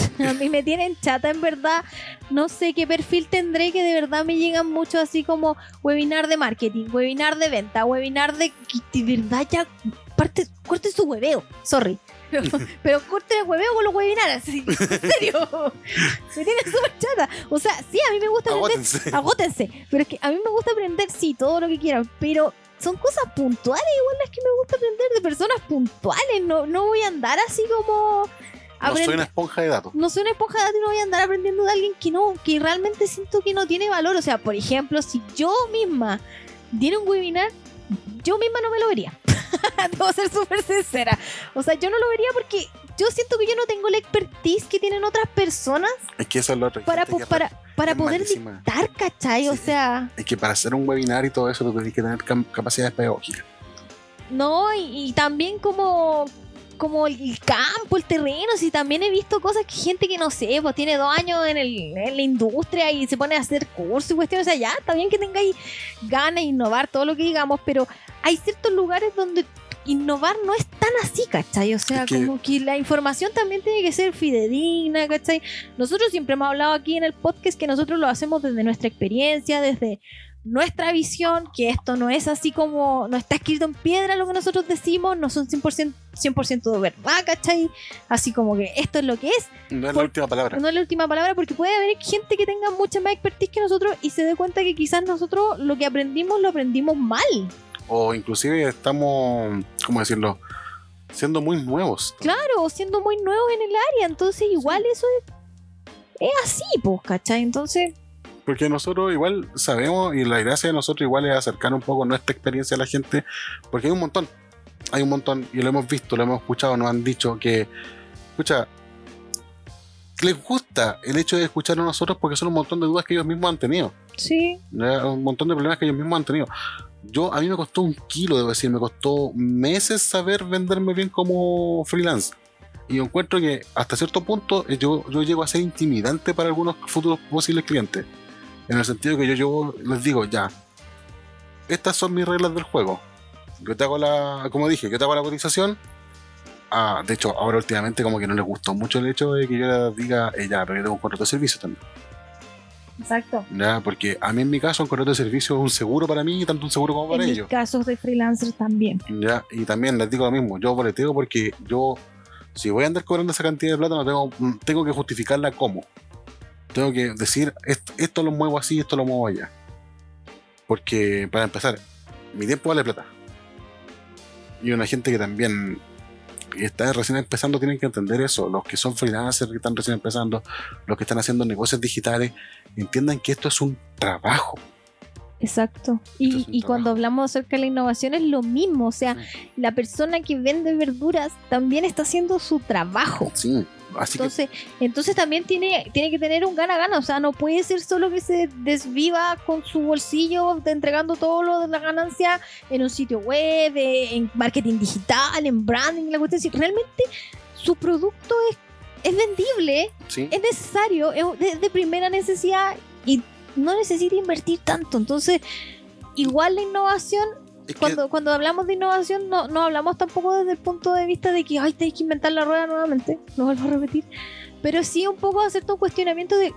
(laughs) A mí me tienen chata, en verdad. No sé qué perfil tendré que de verdad me llegan mucho así como webinar de marketing, webinar de venta, webinar de. De verdad ya. Parte, corte su hueveo, sorry. Pero, (laughs) pero corte el hueveo con los webinars. En serio. (laughs) Me tienen súper chata. O sea, sí, a mí me gusta aprender. Agótense. Agótense. Pero es que a mí me gusta aprender, sí, todo lo que quieran. Pero son cosas puntuales, igual las que me gusta aprender de personas puntuales. No, no voy a andar así como. No soy una esponja de datos. no soy una esponja de datos y no voy a andar aprendiendo de alguien que no, que realmente siento que no tiene valor. O sea, por ejemplo, si yo misma diera un webinar, yo misma no me lo vería. (laughs) Debo ser súper sincera. O sea, yo no lo vería porque yo siento que yo no tengo la expertise que tienen otras personas Es que eso es lo otro. Para, po- para, para poder malísima. dictar, ¿cachai? O sea, Es que para hacer un webinar y todo eso, tú tienes que tener capacidades pedagógicas. no, y, y también como como el campo, el terreno, si también he visto cosas que gente que no sé, pues tiene dos años en, el, en la industria y se pone a hacer cursos y cuestiones, o sea, ya, está bien que tengáis ganas de innovar, todo lo que digamos, pero hay ciertos lugares donde innovar no es tan así, ¿cachai? O sea, Es que- como que la información también tiene que ser fidedigna, ¿cachai? Nosotros siempre hemos hablado aquí en el podcast que nosotros lo hacemos desde nuestra experiencia, desde nuestra visión, que esto no es así como, no está escrito en piedra lo que nosotros decimos, no son 100%, 100 de verdad, ¿cachai? Así como que esto es lo que es, No es Por- la última palabra. no es la última palabra, porque puede haber gente que tenga mucha más expertise que nosotros y se dé cuenta que quizás nosotros lo que aprendimos lo aprendimos mal. O inclusive estamos, ¿cómo decirlo? Siendo muy nuevos. Claro, siendo muy nuevos en el área, entonces igual eso es, es así, pues, ¿cachai? Entonces, Porque nosotros igual sabemos y la gracia de nosotros igual es acercar un poco nuestra experiencia a la gente, porque hay un montón, hay un montón y lo hemos visto, lo hemos escuchado, nos han dicho que, escucha, les gusta el hecho de escuchar a nosotros porque son un montón de dudas que ellos mismos han tenido, sí, un montón de problemas que ellos mismos han tenido. Yo, a mí me costó un kilo, debo decir, me costó meses saber venderme bien como freelance. Y yo encuentro que hasta cierto punto eh, yo, yo llego a ser intimidante para algunos futuros posibles clientes. En el sentido que yo, yo les digo, ya, estas son mis reglas del juego. Yo te hago la, como dije, yo te hago la cotización. Ah, de hecho, ahora últimamente como que no les gustó mucho el hecho de que yo les diga, eh, ya, pero yo tengo un contrato de servicio también. exacto. ¿ya? Porque a mí en mi caso un contrato de servicio es un seguro para mí, tanto un seguro como En para ellos. casos de freelancer también. ¿ya? Y también les digo lo mismo, yo boleteo porque yo, si voy a andar cobrando esa cantidad de plata, no tengo, mm, tengo que justificarla como. Tengo que decir, esto, esto lo muevo así, esto lo muevo allá. Porque, para empezar, mi tiempo vale plata. Y una gente que también está recién empezando tienen que entender eso. Los que son freelancers que están recién empezando, los que están haciendo negocios digitales, entiendan que esto es un trabajo. Exacto. Y, cuando hablamos acerca de la innovación es lo mismo. O sea, la persona que vende verduras también está haciendo su trabajo. Sí, Así que Entonces, entonces también tiene, tiene que tener un gana-gana. O sea, no puede ser solo que se desviva con su bolsillo de entregando todo lo de la ganancia en un sitio web, eh, en marketing digital, en branding, la cuestión. Si realmente su producto es, es vendible, sí. es necesario, es de, de primera necesidad y no necesita invertir tanto. Entonces, igual la innovación Es que- cuando, cuando hablamos de innovación no, no hablamos tampoco desde el punto de vista de que ay tenéis que inventar la rueda nuevamente, lo vuelvo a repetir, pero sí un poco hacer un cuestionamiento de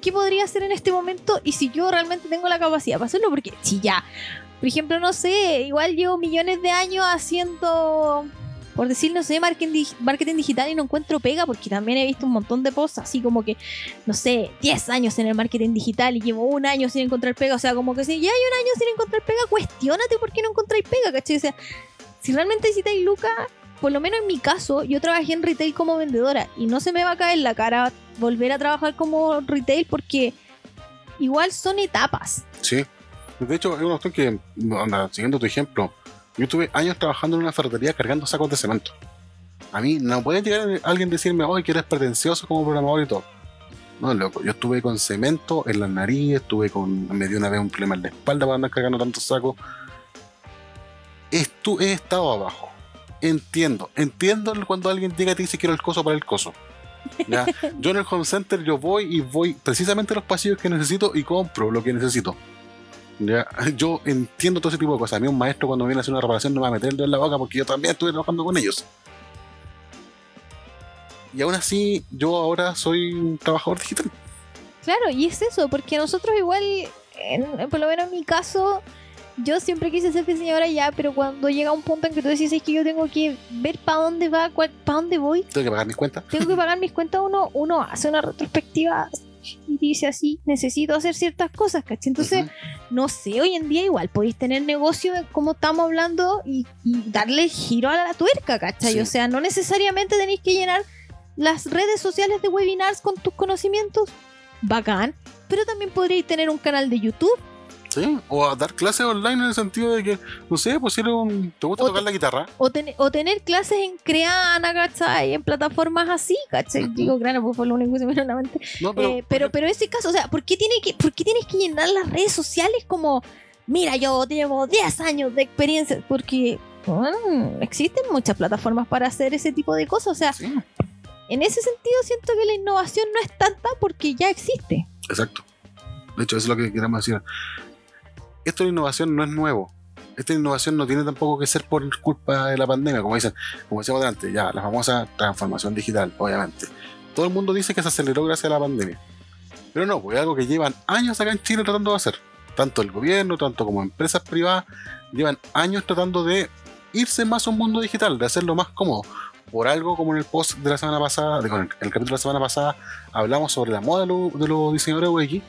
qué podría hacer en este momento y si yo realmente tengo la capacidad para hacerlo, porque si ya, por ejemplo, no sé, igual llevo millones de años haciendo, por decir, no sé, marketing, marketing digital y no encuentro pega, porque también he visto un montón de posts así como que, no sé, 10 años en el marketing digital y llevo un año sin encontrar pega, o sea, como que si ya hay un año sin encontrar pega, cuestionate por qué no encontráis pega, ¿cachai? O sea, si realmente necesitáis lucas, por lo menos en mi caso, yo trabajé en retail como vendedora y no se me va a caer la cara volver a trabajar como retail porque igual son etapas. Sí. De hecho, es una cuestión que, anda, siguiendo tu ejemplo, yo tuve años trabajando en una ferretería cargando sacos de cemento. A mí no puede llegar alguien a decirme, oye, que eres pretencioso como programador y todo. No, loco, yo estuve con cemento en las narices, estuve con, me dio una vez un problema en la espalda para andar cargando tantos sacos. Estu he estado abajo. Entiendo, entiendo cuando alguien llega y te dice quiero el coso para el coso. ¿ya? (laughs) Yo en el home center yo voy y voy precisamente a los pasillos que necesito y compro lo que necesito. ¿Ya? (laughs) Yo entiendo todo ese tipo de cosas. A mí un maestro cuando viene a hacer una reparación no me va a meter el dedo en la boca porque yo también estuve trabajando con ellos. Y aún así, yo ahora soy un trabajador digital. Claro, y es eso, porque nosotros igual, en- por lo menos en mi caso, yo siempre quise ser diseñadora ya, pero cuando llega un punto en que tú decís "Es que yo tengo que ver para dónde va, para dónde voy, Tengo que pagar mis cuentas. tengo que (laughs) pagar mis cuentas, uno, uno hace una retrospectiva y dice así, necesito hacer ciertas cosas, ¿cachai? Entonces, no sé, hoy en día igual podéis tener negocio como estamos hablando y, y darle giro a la tuerca, ¿cachai? Sí. O sea, no necesariamente tenéis que llenar las redes sociales de webinars con tus conocimientos, bacán, pero también podríais tener un canal de YouTube Sí, o a dar clases online en el sentido de que, no sé, pues si eres un, te gusta O tocar te- la guitarra, o, ten- o tener clases en Creana, ¿cachai? En plataformas así, ¿cachai? Digo, Creana, pues fue lo único que se me vino a la mente. no, pero, Eh, pero, pero ese caso, o sea, ¿por qué, tiene que, ¿por qué tienes que llenar las redes sociales como, mira, yo llevo 10 años de experiencia? Porque bueno, existen muchas plataformas para hacer ese tipo de cosas. O sea, sí, en ese sentido siento que la innovación no es tanta porque ya existe. exacto. De hecho, eso es lo que queremos decir. Esto innovación no es nuevo. Esta innovación no tiene tampoco que ser por culpa de la pandemia, como dicen, como decíamos antes, ya, la famosa transformación digital, obviamente. Todo el mundo dice que se aceleró gracias a la pandemia. Pero no, pues es algo que llevan años acá en Chile tratando de hacer. Tanto el gobierno, tanto como empresas privadas, llevan años tratando de irse más a un mundo digital, de hacerlo más cómodo. Por algo como en el post de la semana pasada, con el, capítulo de la semana pasada, hablamos sobre la moda de los diseñadores UX.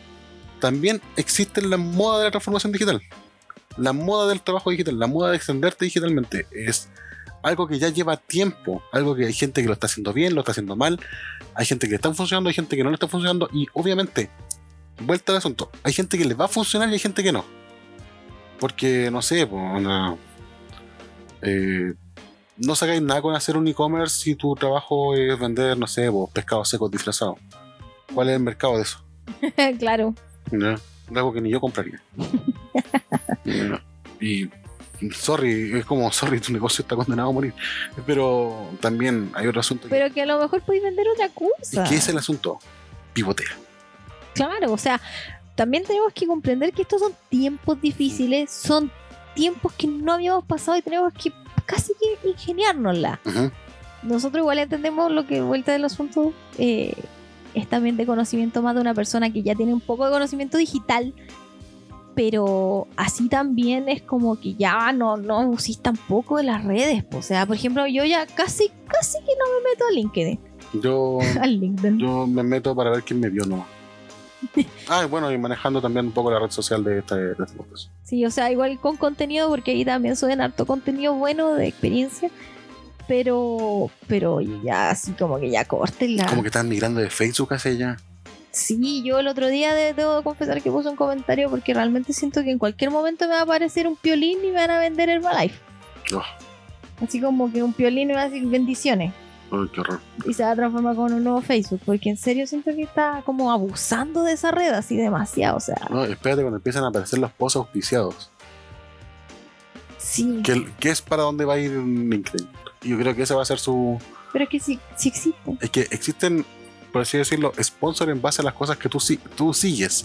También existe la moda de la transformación digital. La moda del trabajo digital, la moda de extenderte digitalmente. Es algo que ya lleva tiempo, algo que hay gente que lo está haciendo bien, lo está haciendo mal, hay gente que le está funcionando, hay gente que no le está funcionando y obviamente, vuelta al asunto, hay gente que le va a funcionar y hay gente que no. Porque, no sé, una- eh, no sacáis nada con hacer un e-commerce si tu trabajo es vender, no sé, pues, pescados secos disfrazados. ¿Cuál es el mercado de eso? (laughs) claro. ¿No? Algo que ni yo compraría. (laughs) ¿no? Y sorry, es como, sorry, tu negocio está condenado a morir. Pero también hay otro asunto. Pero que a lo mejor podéis vender otra cosa. ¿Y qué es el asunto? Pivotea. Claro, o sea, también tenemos que comprender que estos son tiempos difíciles, son tiempos que no habíamos pasado y tenemos que casi que ingeniárnosla. Nosotros igual entendemos lo que vuelta del asunto eh, es también de conocimiento más de una persona que ya tiene un poco de conocimiento digital, pero así también es como que ya no, no usís tampoco de las redes. O sea, por ejemplo, yo ya casi, casi que no me meto a LinkedIn. Yo, (laughs) Al LinkedIn. yo me meto para ver quién me vio nomás. (laughs) Ah, bueno, y manejando también un poco la red social de este, de este. Sí, o sea, igual con contenido, porque ahí también suben harto contenido bueno de experiencia. Pero, pero ya así como que ya córtenla. Como que están migrando de Facebook hacia allá. Sí, yo el otro día de- debo confesar que puse un comentario porque realmente siento que en cualquier momento me va a aparecer un piolín y me van a vender Herbalife. Oh, Así como que un piolín me va a decir bendiciones. Ay, qué horror. y se va a transformar con un nuevo Facebook, porque en serio siento que está como abusando de esa red así demasiado, o sea, No, espérate cuando empiezan a aparecer los posts auspiciados. Sí, ¿Qué, qué es para dónde va a ir LinkedIn? Y Yo creo que ese va a ser su. pero es que sí, sí existe. Es que existen, por así decirlo, sponsors en base a las cosas que tú, tú sigues.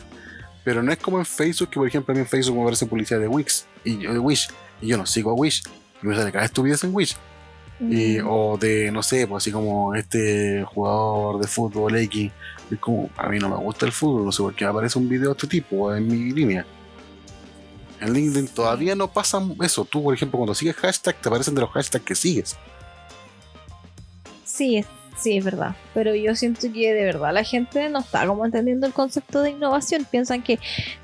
Pero no es como en Facebook, que por ejemplo a mí en Facebook me aparece publicidad de Wix y yo de Wish. Y yo no sigo a Wish. Y me sale cada estupidez en Wish. Y, Mm, o de, no sé, pues así como este jugador de fútbol X. Es como, a mí no me gusta el fútbol, no sé por qué me aparece un video de este tipo en mi línea. En LinkedIn todavía no pasa eso. Tú, por ejemplo, cuando sigues hashtag, te aparecen de los hashtags que sigues. Sí, sí, es verdad. Pero yo siento que de verdad la gente no está como entendiendo el concepto de innovación. Piensan que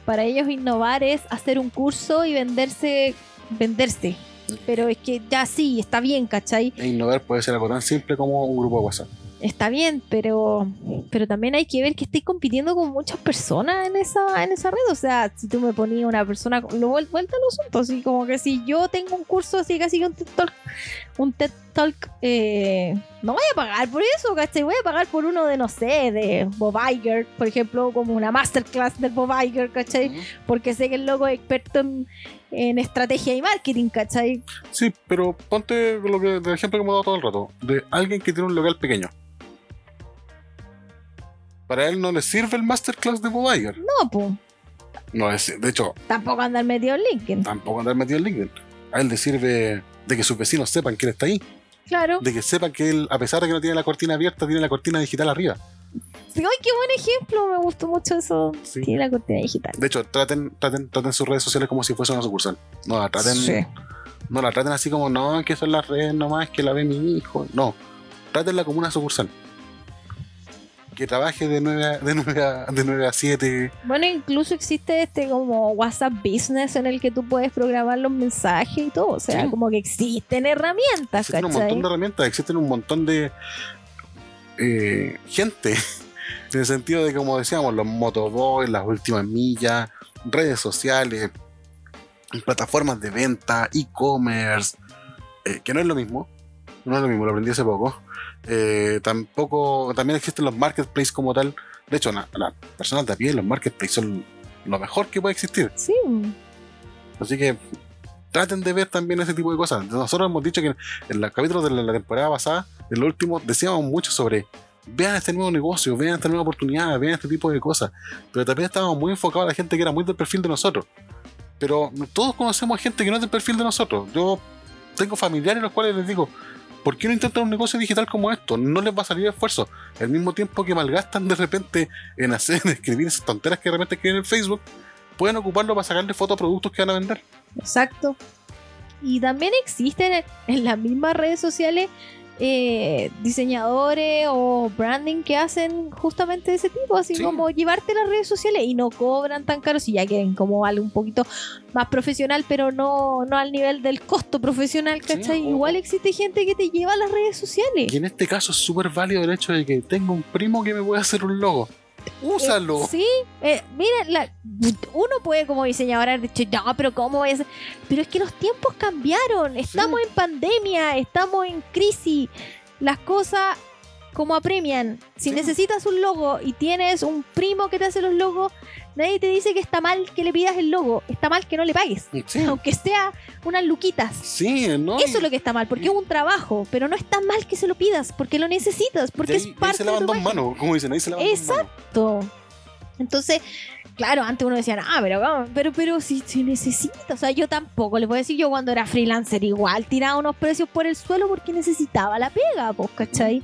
para ellos innovar es hacer un curso y venderse, venderse. Pero es que ya sí, está bien, ¿cachai? E innovar puede ser algo tan simple como un grupo de WhatsApp. Está bien, pero, pero también hay que ver que estoy compitiendo con muchas personas en esa, en esa red. O sea, si tú me ponías una persona, lo vuel- vuelta al asunto, así como que si yo tengo un curso así casi que un TED Talk, un TED Talk eh, no voy a pagar por eso, ¿cachai? Voy a pagar por uno de, no sé, de Bob Iger, por ejemplo, como una masterclass del Bob Iger, ¿cachai? Porque sé que el loco es experto en, en estrategia y marketing, ¿cachai? Sí, pero ponte lo que, el ejemplo que hemos dado todo el rato, de alguien que tiene un local pequeño. Para él no le sirve el masterclass de Bob Iger. No, pues, No es, de hecho, tampoco andar metido en LinkedIn. tampoco andar metido en LinkedIn. A él le sirve de que sus vecinos sepan que él está ahí. Claro. De que sepan que él, a pesar de que no tiene la cortina abierta, tiene la cortina digital arriba. Sí, ¡Ay, qué buen ejemplo! Me gustó mucho eso. Sí. Tiene la cortina digital. De hecho, traten, traten, traten sus redes sociales como si fuese una sucursal. No la traten, Sí. no la traten así como, no, que son las redes nomás, que la ve mi hijo. No, trátenla como una sucursal. Que trabaje de 9 a, de 9 a, de 9 a 7. Bueno, incluso existe este como WhatsApp Business en el que tú puedes programar los mensajes y todo. O sea, Sí. como que existen herramientas, Existen un montón de herramientas, existen un montón de eh, gente. (laughs) En el sentido de, como decíamos, los motoboys, las últimas millas, redes sociales, plataformas de venta, e-commerce, eh, que no es lo mismo. No es lo mismo, lo aprendí hace poco. Eh, tampoco, también existen los marketplaces como tal. De hecho, la- las personas de a pie, los marketplaces son lo mejor que puede existir. Sí. Así que traten de ver también ese tipo de cosas. Nosotros hemos dicho que en los capítulos de la, la temporada pasada, en los últimos, decíamos mucho sobre vean este nuevo negocio, vean esta nueva oportunidad, vean este tipo de cosas. Pero también estábamos muy enfocados a la gente que era muy del perfil de nosotros. Pero todos conocemos gente que no es del perfil de nosotros. Yo tengo familiares los cuales les digo, ¿por qué no intentan un negocio digital como esto? No les va a salir esfuerzo. Al mismo tiempo que malgastan de repente en hacer, (laughs) en escribir esas tonteras que de repente escriben en Facebook, pueden ocuparlo para sacarle fotos a productos que van a vender. Exacto. Y también existen en, las mismas redes sociales eh, diseñadores o branding que hacen justamente ese tipo, así Sí. como llevarte las redes sociales y no cobran tan caro si ya quieren como algo un poquito más profesional, pero no, no al nivel del costo profesional, Sí, ¿cachai? o- Igual existe gente que te lleva a las redes sociales. Y en este caso es súper válido el hecho de que tengo un primo que me puede hacer un logo. (laughs) Úsalo. Eh, sí, eh, mira, la- uno puede como diseñador haber dicho, no, pero ¿cómo voy a hacer? Pero es que los tiempos cambiaron, estamos en pandemia, estamos en crisis, las cosas como apremian. Si Sí. necesitas un logo y tienes un primo que te hace los logos, nadie te dice que está mal que le pidas el logo, está mal que no le pagues, Sí, (laughs) aunque sea unas luquitas. sí, ¿no? Eso es lo que está mal, porque es un trabajo, pero no está mal que se lo pidas, porque lo necesitas, porque es ahí, ahí parte se de lavan tu dos manos, como dicen, ahí se lavan dos manos. Exacto. Entonces, claro, antes uno decía, ah, pero, pero, pero si se necesita. O sea, yo tampoco, les voy a decir, yo cuando era freelancer igual tiraba unos precios por el suelo porque necesitaba la pega, pues, ¿cachai?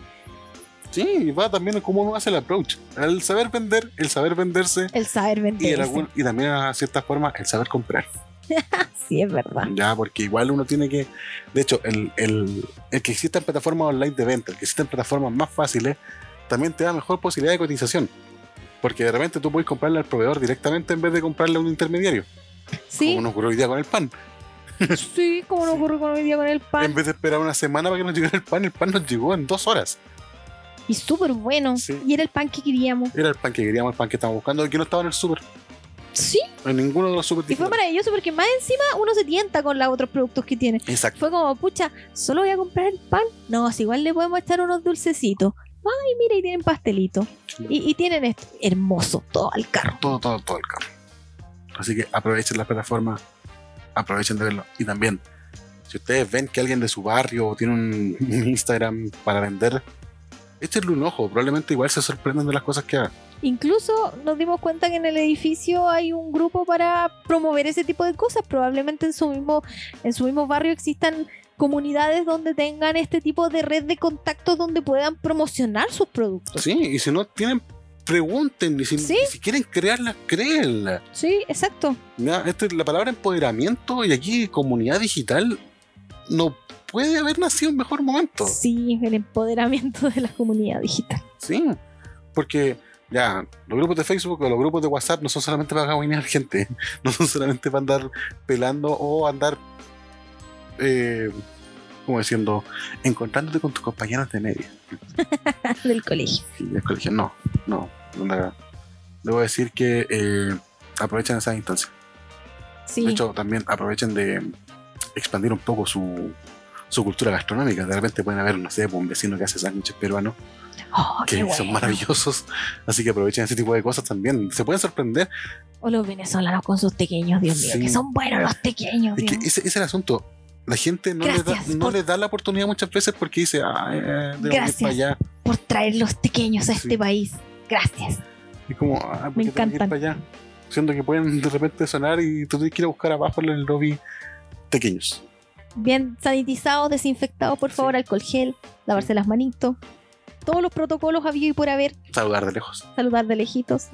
Sí, y va también en cómo uno hace el approach. El saber vender, el saber venderse El saber y, vender. el algún- y también a cierta forma el saber comprar. (laughs) Sí, es verdad. Ya, porque igual uno tiene que. De hecho, el, el, el que existan plataformas online de venta, el que existan plataformas más fáciles, también te da mejor posibilidad de cotización. Porque de repente tú puedes comprarle al proveedor directamente en vez de comprarle a un intermediario. Sí, Como nos ocurrió hoy día con el pan. sí, como nos ocurrió con hoy día con el En pan. vez de esperar una semana para que nos llegara el pan, el pan nos llegó en dos horas. Y súper bueno. Sí. Y era el pan que queríamos. Era el pan que queríamos, el pan que estábamos buscando que no estaba en el súper. Sí, En ninguno de los y fue maravilloso porque más encima uno se tienta con los otros productos que tiene. Exacto. Fue como, pucha, ¿solo voy a comprar el pan? No, si igual le podemos echar unos dulcecitos. Ay, mira, y tienen pastelito. Y, y tienen esto. Hermoso, todo al carro. Todo, todo, todo el carro. Así que aprovechen la plataforma, aprovechen de verlo. Y también, si ustedes ven que alguien de su barrio tiene un, un Instagram para vender, échenle un ojo. Probablemente igual se sorprenden de las cosas que haga. Incluso nos dimos cuenta que en el edificio hay un grupo para promover ese tipo de cosas. Probablemente en su mismo, en su mismo barrio existan comunidades donde tengan este tipo de red de contactos donde puedan promocionar sus productos. Sí, y si no tienen, pregunten. Y si, Sí. y si quieren crearlas, créenlas. Sí, exacto. Ya, esto es la palabra empoderamiento y aquí comunidad digital no puede haber nacido en mejor momento. Sí, el empoderamiento de la comunidad digital. Sí, porque ya, los grupos de Facebook o los grupos de WhatsApp no son solamente para gaguinear gente, (laughs) no son solamente para andar pelando o andar, eh, como diciendo, encontrándote con tus compañeros de media. (laughs) del colegio. Y del colegio, no, no, Debo decir que eh, aprovechen esas instancias. Sí. De hecho, también aprovechen de expandir un poco su, su cultura gastronómica. De repente pueden haber, no sé, un vecino que hace sándwiches peruanos Oh, que qué son bueno. maravillosos. Así que aprovechen ese tipo de cosas también. Se pueden sorprender. O los venezolanos con sus tequeños, Dios mío, Sí. que son buenos los tequeños. Es que ese, ese es el asunto. La gente no, le da, no por- le da la oportunidad muchas veces porque dice, ah, eh, debo ir Gracias. para allá. Por traer los tequeños a Sí. este país. Gracias. Como, ah, ¿por Me ir encantan. para allá? Siendo que pueden de repente sonar y tú tienes que ir a buscar abajo en el lobby pequeños. Bien sanitizados, desinfectados, por favor, alcohol gel, lavarse las manitos. Todos los protocolos habido y por haber, Saludar de lejos. saludar de lejitos.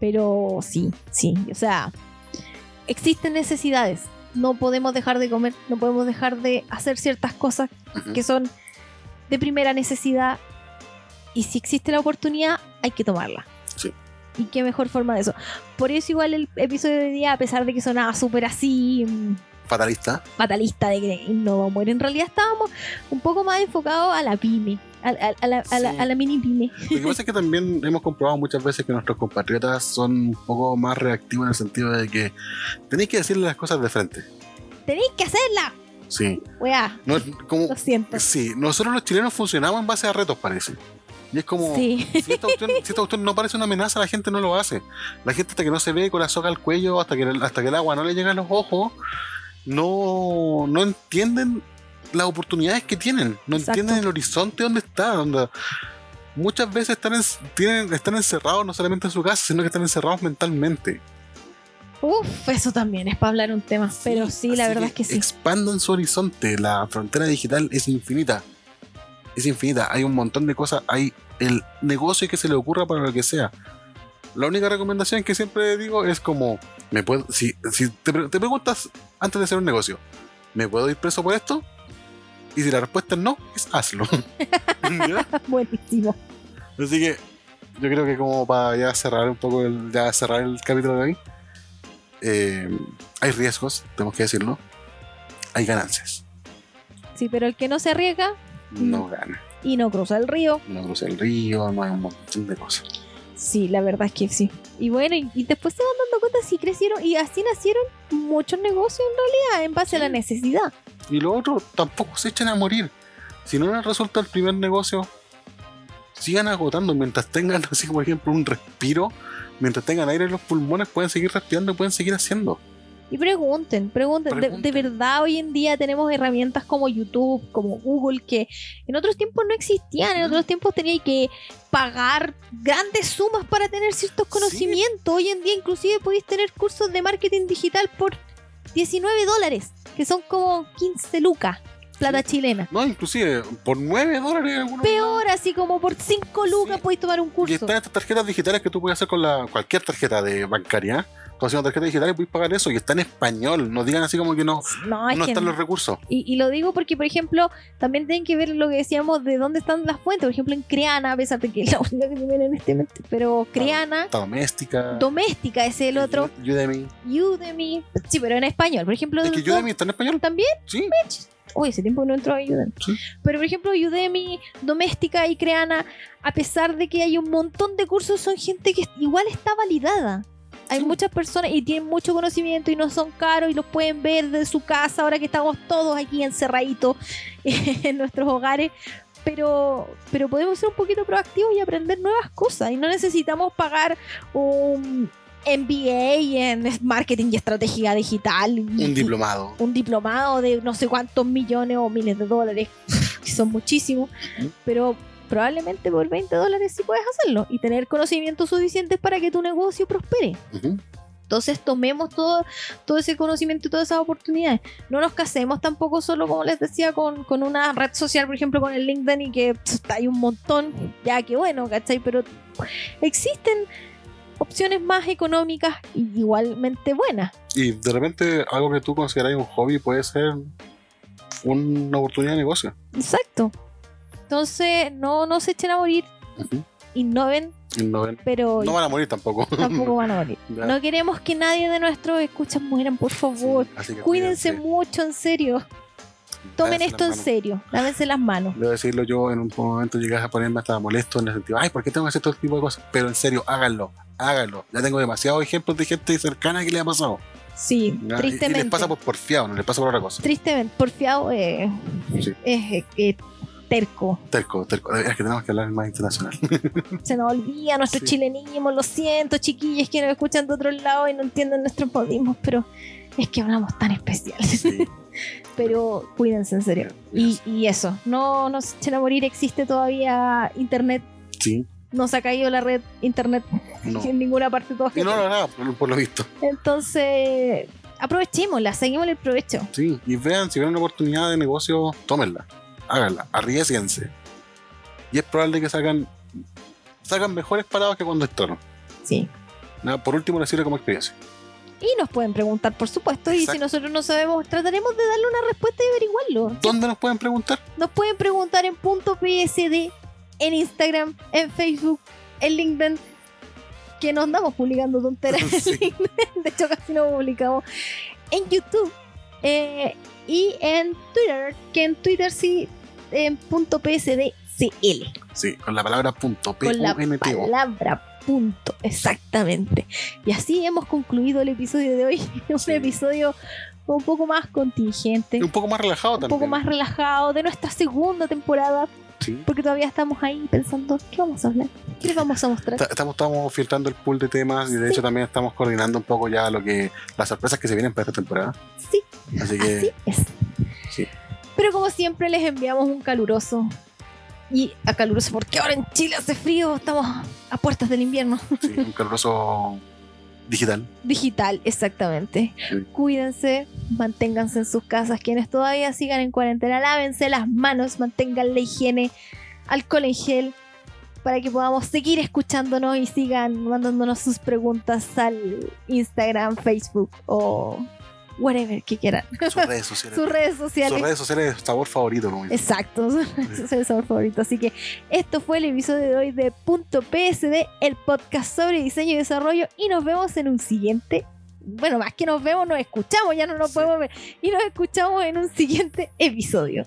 Pero sí, sí, o sea, existen necesidades. No podemos dejar de comer, no podemos dejar de hacer ciertas cosas que son de primera necesidad. Y si existe la oportunidad, hay que tomarla. Sí. Y qué mejor forma de eso. Por eso igual el episodio de hoy día, a pesar de que sonaba súper así mm, Fatalista. fatalista de que no va a morir, en realidad estábamos un poco más enfocados a la pyme, a, a- a la, a la- a la mini pyme. Lo que pasa es que también hemos comprobado muchas veces que nuestros compatriotas son un poco más reactivos en el sentido de que tenéis que decirle las cosas de frente. Tenéis que hacerla, Sí. weá, No, como, lo siento. sí, nosotros los chilenos funcionamos en base a retos, parece. Y es como, Sí. si, esta cuestión, si esta cuestión no parece una amenaza, la gente no lo hace. La gente hasta que no se ve con la soga al cuello, hasta que, hasta que el agua no le llega a los ojos, no, no entienden las oportunidades que tienen. No Exacto. entienden el horizonte donde está. Muchas veces están, en- tienen, están encerrados no solamente en su casa, sino que están encerrados mentalmente. Uf, eso también es para hablar un tema. Pero sí, la verdad es que sí. Expandan su horizonte. La frontera digital es infinita. Es infinita. Hay un montón de cosas. Hay el negocio que se le ocurra para lo que sea. La única recomendación que siempre digo es como, me puedo, si, si te, te preguntas antes de hacer un negocio, ¿me puedo ir preso por esto? Y si la respuesta es no, es hazlo. (laughs) Buenísimo. Así que yo creo que como para ya cerrar un poco, el, ya cerrar el capítulo de hoy, eh, hay riesgos, tenemos que decirlo, hay ganancias. Sí, pero el que no se arriesga No gana, y no cruza el río, no cruza el río, no hay un montón de cosas. Sí, la verdad es que sí. Y bueno, y, y después se van dando cuenta si crecieron y así nacieron muchos negocios en realidad en base a la necesidad. Y lo otro, tampoco se echan a morir. Si no les resulta el primer negocio, sigan agotando mientras tengan, (laughs) así por ejemplo, un respiro, mientras tengan aire en los pulmones, pueden seguir respirando y pueden seguir haciendo. Y pregunten, pregunten. De- verdad, hoy en día tenemos herramientas como YouTube, como Google, que en otros tiempos no existían. En otros tiempos tenía que pagar grandes sumas para tener ciertos Sí. conocimientos. Hoy en día inclusive podéis tener cursos de marketing digital por 19 dólares, que son como 15 lucas, plata chilena. No, inclusive por 9 dólares. Peor, así como por 5 lucas Sí. podéis tomar un Y curso. están estas tarjetas digitales que tú puedes hacer con la, cualquier tarjeta de bancaria. Haces una tarjeta digital y puedes pagar eso y está en español. No digan así como que no, No, están no. los recursos. Y, y lo digo porque, por ejemplo, también tienen que ver lo que decíamos de dónde están las fuentes. Por ejemplo, en Creana, a pesar de que es (laughs) la única que se viene en este momento, pero Creana, Está doméstica. doméstica es el otro, Udemy. Udemy, sí, pero en español. Por ejemplo, Es que Udemy está en español. también, Sí. Uy, ese tiempo no entró a Udemy. Sí. Pero, por ejemplo, Udemy, Doméstica y Creana, a pesar de que hay un montón de cursos, son gente que igual está validada. Hay muchas personas y tienen mucho conocimiento y no son caros y los pueden ver de su casa ahora que estamos todos aquí encerraditos (laughs) en nuestros hogares. Pero, pero podemos ser un poquito proactivos y aprender nuevas cosas. Y no necesitamos pagar un MBA en marketing y estrategia digital. Un diplomado. un diplomado de no sé cuántos millones o miles de dólares, que son muchísimos, pero probablemente por 20 dólares sí puedes hacerlo y tener conocimientos suficientes para que tu negocio prospere. Entonces tomemos todo, todo ese conocimiento y todas esas oportunidades. No nos casemos tampoco solo, como les decía, con, con una red social, por ejemplo, con el LinkedIn y que pff, hay un montón, ya que bueno, ¿cachai? Pero existen opciones más económicas y igualmente buenas. Y de repente algo que tú consideras un hobby puede ser una oportunidad de negocio. Exacto. Entonces, no, no se echen a morir, Ujú. innoven, Y No, ven- pero no van a morir tampoco. tampoco van a (laughs) morir. Ya. No queremos que nadie de nuestros escuchas mueran, por favor. Sí, Cuídense cuídense. mucho, en serio. Tomen Lávense esto en serio. Lávense las manos. Debo decirlo yo, en un momento llegas a ponerme hasta molesto en el sentido, ay, ¿por qué tengo que hacer todo este tipo de cosas? Pero en serio, háganlo, háganlo. Ya tengo demasiados ejemplos de gente cercana que le ha pasado. Sí, Ya, y- Y, tristemente. les pasa por porfiado, no les pasa por otra cosa. Tristemente, porfiado eh, Sí. es eh, eh, terco. Terco, terco. Es que tenemos que hablar más internacional. (laughs) Se nos olvida nuestro Sí. chilenismo. Lo siento, chiquillos que nos escuchan de otro lado y no entienden nuestros modismos, pero es que hablamos tan especial. Sí. (laughs) pero cuídense en serio. Y, y eso, no nos echen a morir, existe todavía internet, Sí, no se ha caído la red internet no. (laughs) en ninguna parte todavía. no lo hará, por, por lo visto. Entonces, aprovechémosla, seguimos el provecho. Sí, y vean, si ven una oportunidad de negocio, tómenla, háganla, arriesguense. Y es probable que salgan, salgan mejores parados que cuando entraron. Sí. Nada, Por último, les sirve como experiencia. Y nos pueden preguntar, por supuesto, y si nosotros no sabemos, trataremos de darle una respuesta y averiguarlo. ¿Dónde nos pueden preguntar? Nos pueden preguntar en punto PSD, en Instagram, en Facebook, en LinkedIn, que nos andamos publicando tonteras en (laughs) Sí. LinkedIn. (laughs) De hecho, casi no publicamos. En YouTube eh, y en Twitter, que en Twitter sí, en punto PSDCL. Sí, con la palabra punto, Con la palabra punto, exactamente. Y así hemos concluido el episodio de hoy. (laughs) Un Sí. episodio un poco más contingente, Un poco más relajado un también. poco más relajado de nuestra segunda temporada, Sí. porque todavía estamos ahí pensando, ¿qué vamos a hablar? ¿Qué les vamos a mostrar? (laughs) Ta- Estamos, estamos filtrando el pool de temas y de Sí. hecho también estamos coordinando un poco ya lo que las sorpresas que se vienen para esta temporada. Sí, Así que así es. sí. Pero como siempre les enviamos un caluroso. Y a caluroso, porque ahora en Chile hace frío, estamos a puertas del invierno. sí, un caluroso digital. Digital, exactamente. Sí. Cuídense, manténganse en sus casas. Quienes todavía sigan en cuarentena, lávense las manos, mantengan la higiene, alcohol en gel, para que podamos seguir escuchándonos y sigan mandándonos sus preguntas al Instagram, Facebook o whatever que quieran. Sus redes sociales. Sus redes Sus sociales. redes sociales de sabor favorito, dicen. Exacto, ese es el sabor favorito. Así que esto fue el episodio de hoy de Punto PSD, el podcast sobre diseño y desarrollo. Y nos vemos en un siguiente. Bueno, más que nos vemos, nos escuchamos, ya no nos Sí. podemos ver. Y nos escuchamos en un siguiente episodio.